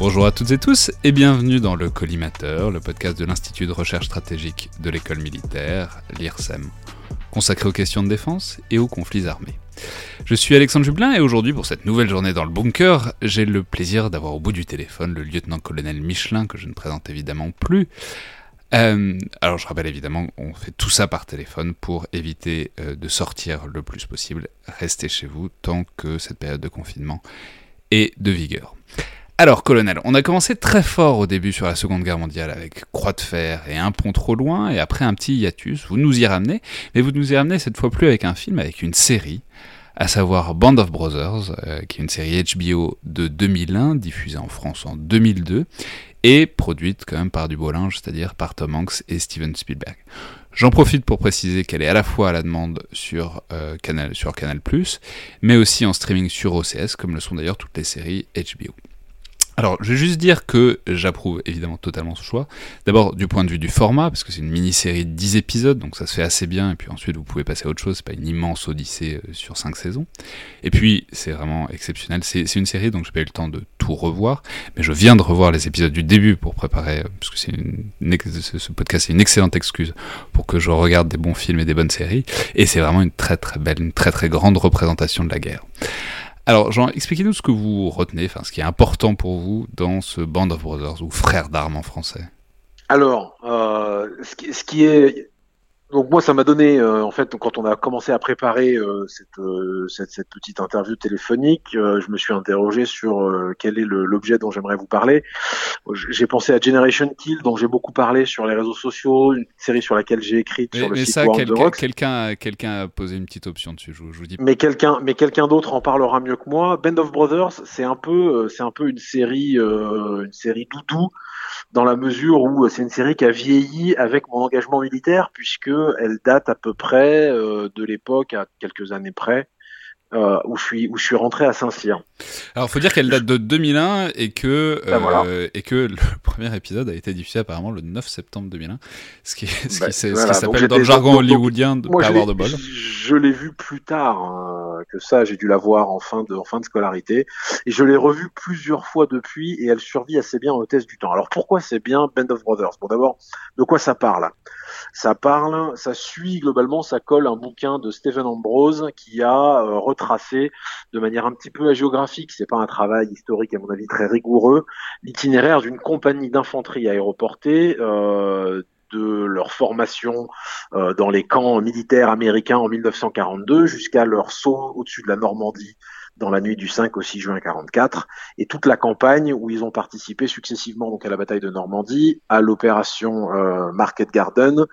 Bonjour à toutes et tous et bienvenue dans le Collimateur, le podcast de l'Institut de recherche stratégique de l'école militaire, l'IRSEM, consacré aux questions de défense et aux conflits armés. Je suis Alexandre Jublin et aujourd'hui, pour cette nouvelle journée dans le bunker, j'ai le plaisir d'avoir au bout du téléphone le lieutenant-colonel Michelin, que je ne présente évidemment plus. Euh, alors je rappelle évidemment, on fait tout ça par téléphone pour éviter euh, de sortir le plus possible. Restez chez vous tant que cette période de confinement est de vigueur. Alors, colonel, on a commencé très fort au début sur la Seconde Guerre mondiale avec Croix de fer et Un pont trop loin, et après un petit hiatus. Vous nous y ramenez, mais vous nous y ramenez cette fois plus avec un film, avec une série, à savoir Band of Brothers, euh, qui est une série HBO de 2001, diffusée en France en 2002, et produite quand même par du c'est-à-dire par Tom Hanks et Steven Spielberg. J'en profite pour préciser qu'elle est à la fois à la demande sur, euh, Canal, sur Canal+, mais aussi en streaming sur OCS, comme le sont d'ailleurs toutes les séries HBO. Alors, je vais juste dire que j'approuve évidemment totalement ce choix. D'abord, du point de vue du format, parce que c'est une mini-série de 10 épisodes, donc ça se fait assez bien, et puis ensuite vous pouvez passer à autre chose, c'est pas une immense odyssée euh, sur 5 saisons. Et puis, c'est vraiment exceptionnel. C'est une série, donc j'ai pas eu le temps de tout revoir, mais je viens de revoir les épisodes du début pour préparer, euh, parce que ce podcast, c'est une excellente excuse pour que je regarde des bons films et des bonnes séries, et c'est vraiment une très très belle, une très très grande représentation de la guerre. Alors, Jean, expliquez-nous ce que vous retenez, enfin, ce qui est important pour vous dans ce Band of Brothers ou Frères d'armes en français. Alors, euh, ce, qui, est donc moi, ça m'a donné, euh, en fait, quand on a commencé à préparer euh, euh, cette, cette, petite interview téléphonique, je me suis interrogé sur quel est l'objet dont j'aimerais vous parler. J'ai pensé à Generation Kill, dont j'ai beaucoup parlé sur les réseaux sociaux, une série sur laquelle j'ai écrit sur le mais site ça, quelqu'un, quelqu'un a posé une petite option dessus. Je, vous dis. Mais quelqu'un, mais quelqu'un d'autre en parlera mieux que moi. Band of Brothers, c'est un peu, c'est un peu une série, une série doudou dans la mesure où c'est une série qui a vieilli avec mon engagement militaire puisque elle date à peu près euh, de l'époque, à quelques années près, euh, où, je suis, où je suis rentré à Saint-Cyr. Alors, faut dire qu'elle date de 2001 et que, ben euh, et que le premier épisode a été diffusé apparemment le 9 septembre 2001, ce qui, ce qui, ben, s'appelle dans le jargon hollywoodien de pas avoir de bol. Je l'ai vu plus tard hein, que ça, j'ai dû la voir en fin de, en fin de scolarité, et je l'ai revue plusieurs fois depuis, et elle survit assez bien au test du temps. Alors pourquoi c'est bien Band of Brothers? Bon d'abord, de quoi ça parle? Ça parle, ça suit globalement, ça colle un bouquin de Stephen Ambrose qui a euh, retracé de manière un petit peu agéographique, c'est pas un travail historique à mon avis très rigoureux, l'itinéraire d'une compagnie d'infanterie aéroportée euh, de leur formation euh, dans les camps militaires américains en 1942 jusqu'à leur saut au-dessus de la Normandie dans la nuit du 5 au 6 juin 44, et toute la campagne où ils ont participé successivement donc à la bataille de Normandie, à l'opération euh, Market Garden,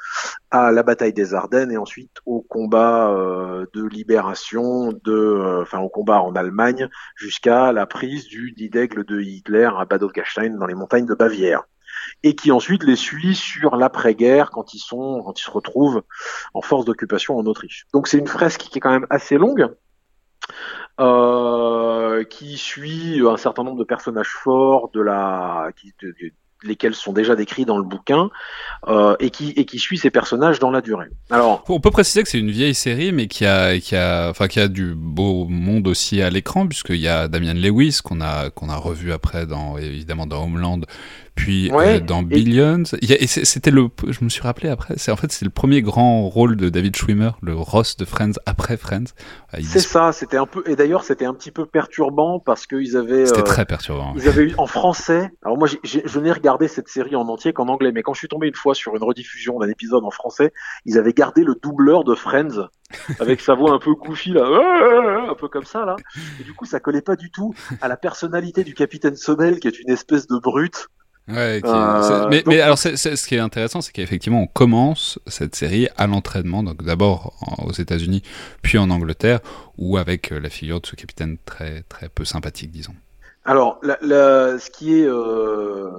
à la bataille des Ardennes et ensuite au combat euh, de libération, de, euh, enfin au combat en Allemagne jusqu'à la prise du Didègle de Hitler à Bad Gastein dans les montagnes de Bavière et qui ensuite les suit sur l'après-guerre quand ils sont, quand ils se retrouvent en force d'occupation en Autriche. Donc c'est une fresque qui est quand même assez longue, euh, qui suit un certain nombre de personnages forts lesquels sont déjà décrits dans le bouquin euh, et qui suit ces personnages dans la durée. Alors, on peut préciser que c'est une vieille série, mais qui a a du beau monde aussi à l'écran, puisqu'il y a Damian Lewis qu'on a revu après évidemment dans Homeland, puis euh, dans Billions. Et, c'était le, je me suis rappelé après, c'est en fait c'est le premier grand rôle de David Schwimmer, le Ross de Friends après Friends. C'est ça, c'était un peu, et d'ailleurs c'était un petit peu perturbant parce qu'ils avaient. C'était euh, très perturbant. Ils avaient eu en français. Alors moi, je n'ai regardé cette série en entier qu'en anglais, mais quand je suis tombé une fois sur une rediffusion d'un épisode en français, ils avaient gardé le doubleur de Friends avec sa voix un peu goofy là, un peu comme ça là. Et du coup, ça collait pas du tout à la personnalité du capitaine Sobel qui est une espèce de brute. Ouais, euh, mais, mais, alors, ce qui est intéressant, c'est qu'effectivement, on commence cette série à l'entraînement, donc d'abord aux États-Unis, puis en Angleterre, ou avec euh, la figure de ce capitaine très très peu sympathique, disons. Alors, la, la, ce qui est euh,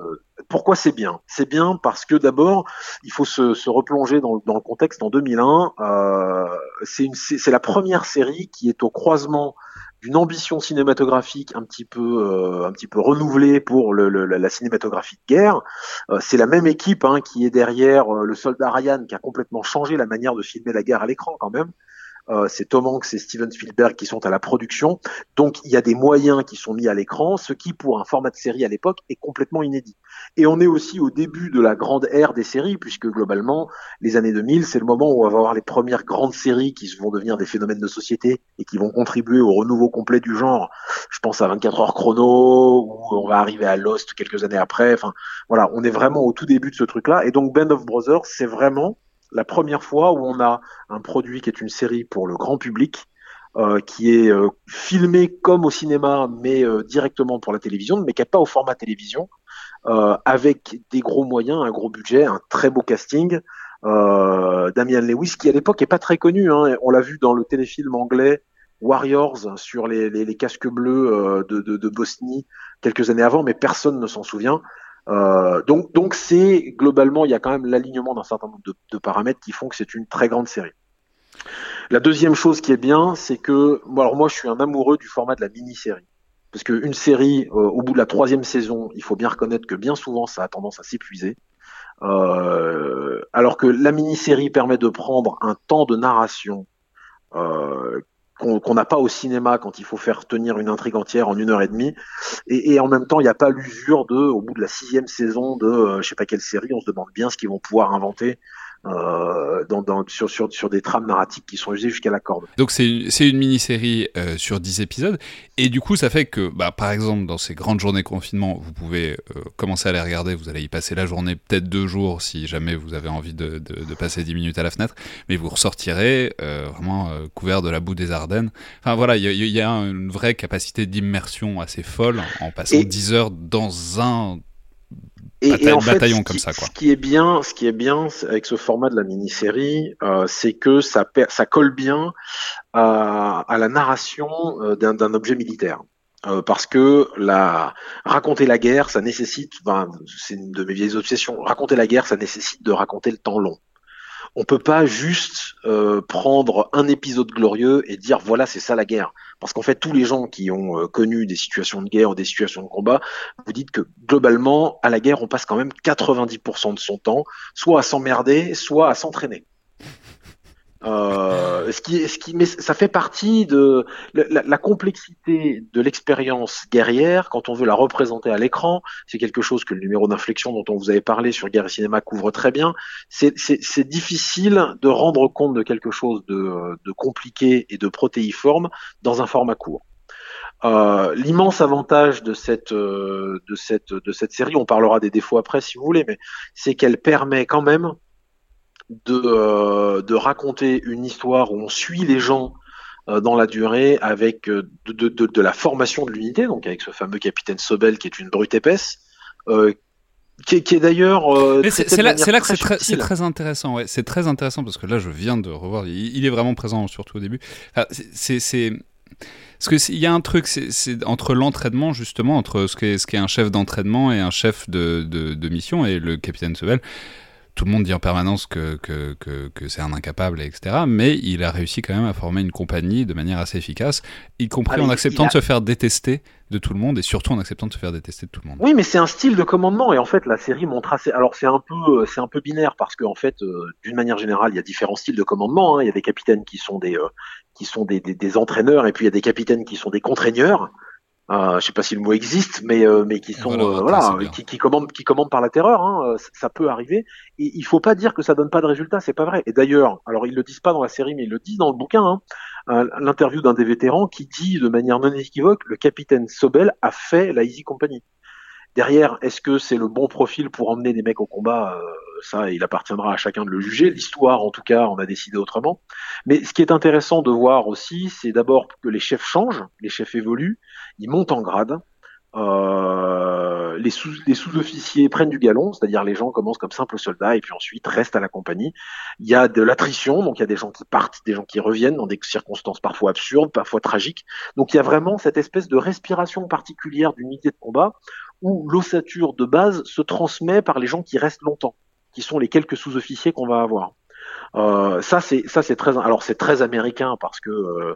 pourquoi c'est bien? C'est bien parce que d'abord, il faut se, se replonger dans, dans, le contexte. En 2001, euh, c'est la première série qui est au croisement d'une ambition cinématographique un petit peu euh, un petit peu renouvelée pour le, la cinématographie de guerre. Euh, c'est la même équipe hein, qui est derrière euh, le soldat Ryan qui a complètement changé la manière de filmer la guerre à l'écran quand même. Euh, c'est Tom Hanks et Steven Spielberg qui sont à la production. Donc il y a des moyens qui sont mis à l'écran, ce qui pour un format de série à l'époque est complètement inédit. Et on est aussi au début de la grande ère des séries, puisque globalement, les années 2000, c'est le moment où on va avoir les premières grandes séries qui vont devenir des phénomènes de société et qui vont contribuer au renouveau complet du genre. Je pense à 24 heures chrono, où on va arriver à Lost quelques années après. Enfin, voilà, on est vraiment au tout début de ce truc-là. Et donc Band of Brothers, c'est vraiment la première fois où on a un produit qui est une série pour le grand public, euh, qui est euh, filmé comme au cinéma, mais euh, directement pour la télévision, mais qui n'est pas au format télévision, avec des gros moyens, un gros budget, un très beau casting. Damian Lewis, qui à l'époque est pas très connu, hein, on l'a vu dans le téléfilm anglais Warriors sur les, casques bleus de, de, de, Bosnie quelques années avant, mais personne ne s'en souvient. Euh, donc, donc c'est globalement, il y a quand même l'alignement d'un certain nombre de, paramètres qui font que c'est une très grande série. La deuxième chose qui est bien, c'est que, alors moi, je suis un amoureux du format de la mini-série. Parce qu'une série, euh, au bout de la troisième saison, il faut bien reconnaître que bien souvent, ça a tendance à s'épuiser. Euh, alors que la mini-série permet de prendre un temps de narration qu'on n'a pas au cinéma quand il faut faire tenir une intrigue entière en une heure et demie. Et, et en même temps, il n'y a pas l'usure de, au bout de la sixième saison de, euh, je sais pas quelle série, on se demande bien ce qu'ils vont pouvoir inventer euh, dans, dans, sur, sur, sur, des trames narratiques qui sont usées jusqu'à la corde. Donc c'est une mini-série euh, sur 10 épisodes, et du coup ça fait que, bah, par exemple, dans ces grandes journées confinement, vous pouvez euh, commencer à les regarder, vous allez y passer la journée, peut-être deux jours, si jamais vous avez envie de, de, de passer 10 minutes à la fenêtre, mais vous ressortirez vraiment couvert de la boue des Ardennes. Enfin voilà, il y, y, a une vraie capacité d'immersion assez folle en passant et... 10 heures dans un et, en fait, ce qui, est bien, ce qui est bien avec ce format de la mini-série, euh, c'est que ça, ça colle bien à, à la narration euh, d'un objet militaire. Euh, parce que la raconter la guerre, ça nécessite, ben, c'est une de mes vieilles obsessions. Raconter la guerre, ça nécessite de raconter le temps long. On peut pas juste euh, prendre un épisode glorieux et dire voilà c'est ça la guerre. Parce qu'en fait tous les gens qui ont euh, connu des situations de guerre ou des situations de combat, vous dites que globalement à la guerre on passe quand même 90% de son temps soit à s'emmerder, soit à s'entraîner. Euh, ce qui, ce qui, mais ça fait partie de la, la complexité de l'expérience guerrière quand on veut la représenter à l'écran. C'est quelque chose que le numéro d'inflexion dont on vous avait parlé sur Guerre et Cinéma couvre très bien. C'est difficile de rendre compte de quelque chose de, de compliqué et de protéiforme dans un format court. Euh, L'immense avantage de cette, euh, de cette, de cette série, on parlera des défauts après si vous voulez, mais c'est qu'elle permet quand même de, euh, de raconter une histoire où on suit les gens euh, dans la durée avec euh, de, de, de, de la formation de l'unité, donc avec ce fameux capitaine Sobel qui est une brute épaisse, euh, qui, est d'ailleurs. Euh, c'est là, là, que c'est très, très, intéressant. Ouais. C'est très intéressant parce que là, je viens de revoir. Il, il est vraiment présent, surtout au début. Enfin, c'est parce qu'il y a un truc, c'est entre l'entraînement, justement, entre ce qu'est ce qu est un chef d'entraînement et un chef de, de, de, mission, et le capitaine Sobel tout le monde dit en permanence que, que, que, que c'est un incapable, etc. Mais il a réussi quand même à former une compagnie de manière assez efficace, y compris ah, en acceptant a... de se faire détester de tout le monde et surtout en acceptant de se faire détester de tout le monde. Oui, mais c'est un style de commandement et en fait la série montre assez. Alors c'est un peu, c'est un peu binaire parce qu'en fait, euh, d'une manière générale, il y a différents styles de commandement. Hein. Il y a des capitaines qui sont des, euh, qui sont des, des, des, entraîneurs et puis il y a des capitaines qui sont des contraigneurs. Euh, je sais pas si le mot existe, mais euh, mais qui sont voilà, euh, qui, qui, commandent qui commandent par la terreur. Hein, ça peut arriver. Et il faut pas dire que ça donne pas de résultats, c'est pas vrai. Et d'ailleurs, alors ils le disent pas dans la série, mais ils le disent dans le bouquin. Hein, L'interview d'un des vétérans qui dit de manière non équivoque, le capitaine Sobel a fait la Easy Company. Derrière, est-ce que c'est le bon profil pour emmener des mecs au combat Ça, il appartiendra à chacun de le juger. L'histoire, en tout cas, on a décidé autrement. Mais ce qui est intéressant de voir aussi, c'est d'abord que les chefs changent, les chefs évoluent, ils montent en grade. Euh, les sous les sous-officiers prennent du galon, c'est-à-dire les gens commencent comme simples soldats et puis ensuite restent à la compagnie. Il y a de l'attrition, donc il y a des gens qui partent, des gens qui reviennent dans des circonstances parfois absurdes, parfois tragiques. Donc il y a vraiment cette espèce de respiration particulière d'unité de combat où l'ossature de base se transmet par les gens qui restent longtemps, qui sont les quelques sous-officiers qu'on va avoir. Euh, ça c'est très alors c'est très américain parce que euh,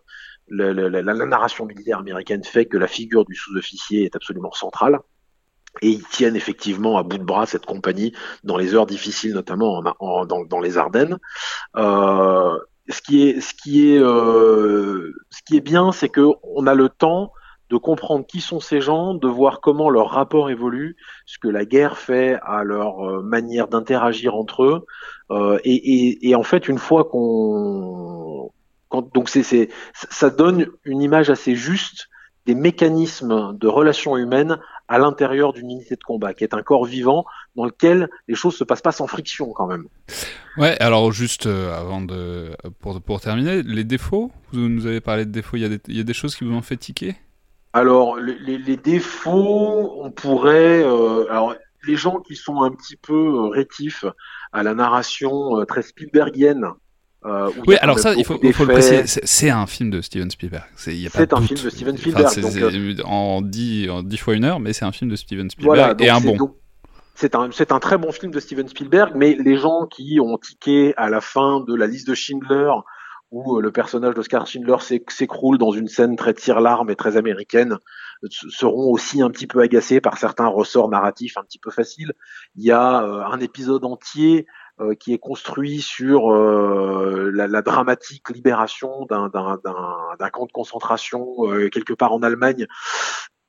la, la, la, narration militaire américaine fait que la figure du sous-officier est absolument centrale. Et ils tiennent effectivement à bout de bras cette compagnie dans les heures difficiles, notamment en, en, dans, dans, les Ardennes. Euh, ce qui est, ce qui est, euh, ce qui est bien, c'est que on a le temps de comprendre qui sont ces gens, de voir comment leur rapport évolue, ce que la guerre fait à leur euh, manière d'interagir entre eux. Euh, et, en fait, une fois qu'on, donc ça donne une image assez juste des mécanismes de relations humaines à l'intérieur d'une unité de combat, qui est un corps vivant dans lequel les choses se passent pas sans friction quand même. Ouais, alors juste euh, avant de pour, pour terminer, les défauts, vous nous avez parlé de défauts, il y a des, il y a des choses qui vous ont fait tiquer? Alors, les, les, défauts, on pourrait. Euh, alors, les gens qui sont un petit peu euh, rétifs à la narration euh, très Spielbergienne. Euh, oui, alors ça, il faut, il faut le préciser, c'est un film de Steven Spielberg. C'est un film de Steven Spielberg. Enfin, donc, euh, en, 10, en 10 fois une heure, mais c'est un film de Steven Spielberg voilà, et un bon. C'est un, un très bon film de Steven Spielberg, mais les gens qui ont tiqué à la fin de la liste de Schindler où euh, le personnage d'Oscar Schindler s'écroule dans une scène très tire-larme et très américaine, seront aussi un petit peu agacés par certains ressorts narratifs un petit peu faciles. Il y a euh, un épisode entier euh, qui est construit sur la, dramatique libération d'un camp de concentration quelque part en Allemagne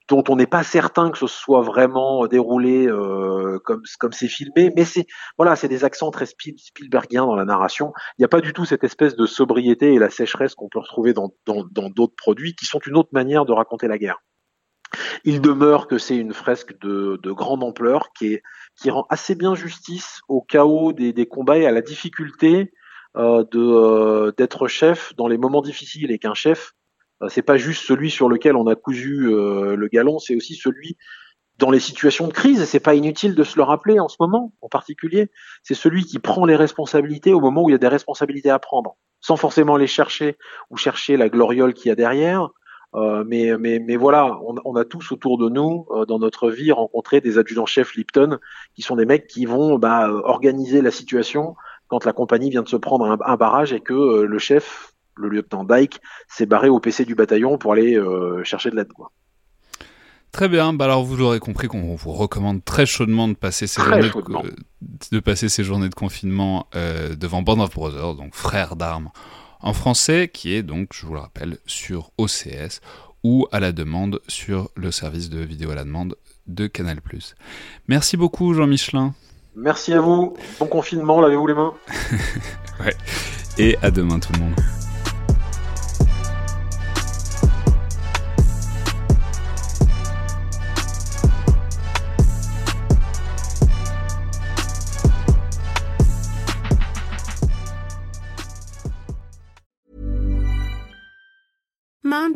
dont on n'est pas certain que ce soit vraiment déroulé euh, comme c'est filmé, mais c'est voilà, c'est des accents très Spielbergiens dans la narration. Il n'y a pas du tout cette espèce de sobriété et la sécheresse qu'on peut retrouver dans d'autres produits qui sont une autre manière de raconter la guerre. Il demeure que c'est une fresque de, de, grande ampleur qui, rend assez bien justice au chaos des, combats et à la difficulté euh, euh, d'être chef dans les moments difficiles et qu'un chef euh, c'est pas juste celui sur lequel on a cousu euh, le galon, c'est aussi celui dans les situations de crise, et c'est pas inutile de se le rappeler en ce moment, en particulier, c'est celui qui prend les responsabilités au moment où il y a des responsabilités à prendre, sans forcément les chercher ou chercher la gloriole qu'il y a derrière. Euh, mais, voilà, on, a tous autour de nous, dans notre vie, rencontré des adjudants-chefs Lipton, qui sont des mecs qui vont bah, organiser la situation quand la compagnie vient de se prendre un barrage et que le chef le lieutenant Dyke s'est barré au PC du bataillon pour aller euh, chercher de l'aide. Très bien, bah alors vous l'aurez compris qu'on vous recommande très chaudement de passer ces, journées de, de, passer ces journées de confinement euh, devant Band of Brothers, donc frères d'armes en français, qui est donc, je vous le rappelle, sur OCS ou à la demande sur le service de vidéo à la demande de Canal+. Merci beaucoup Jean Michelin. Merci à vous, bon confinement, lavez-vous les mains. ouais. Et à demain tout le monde.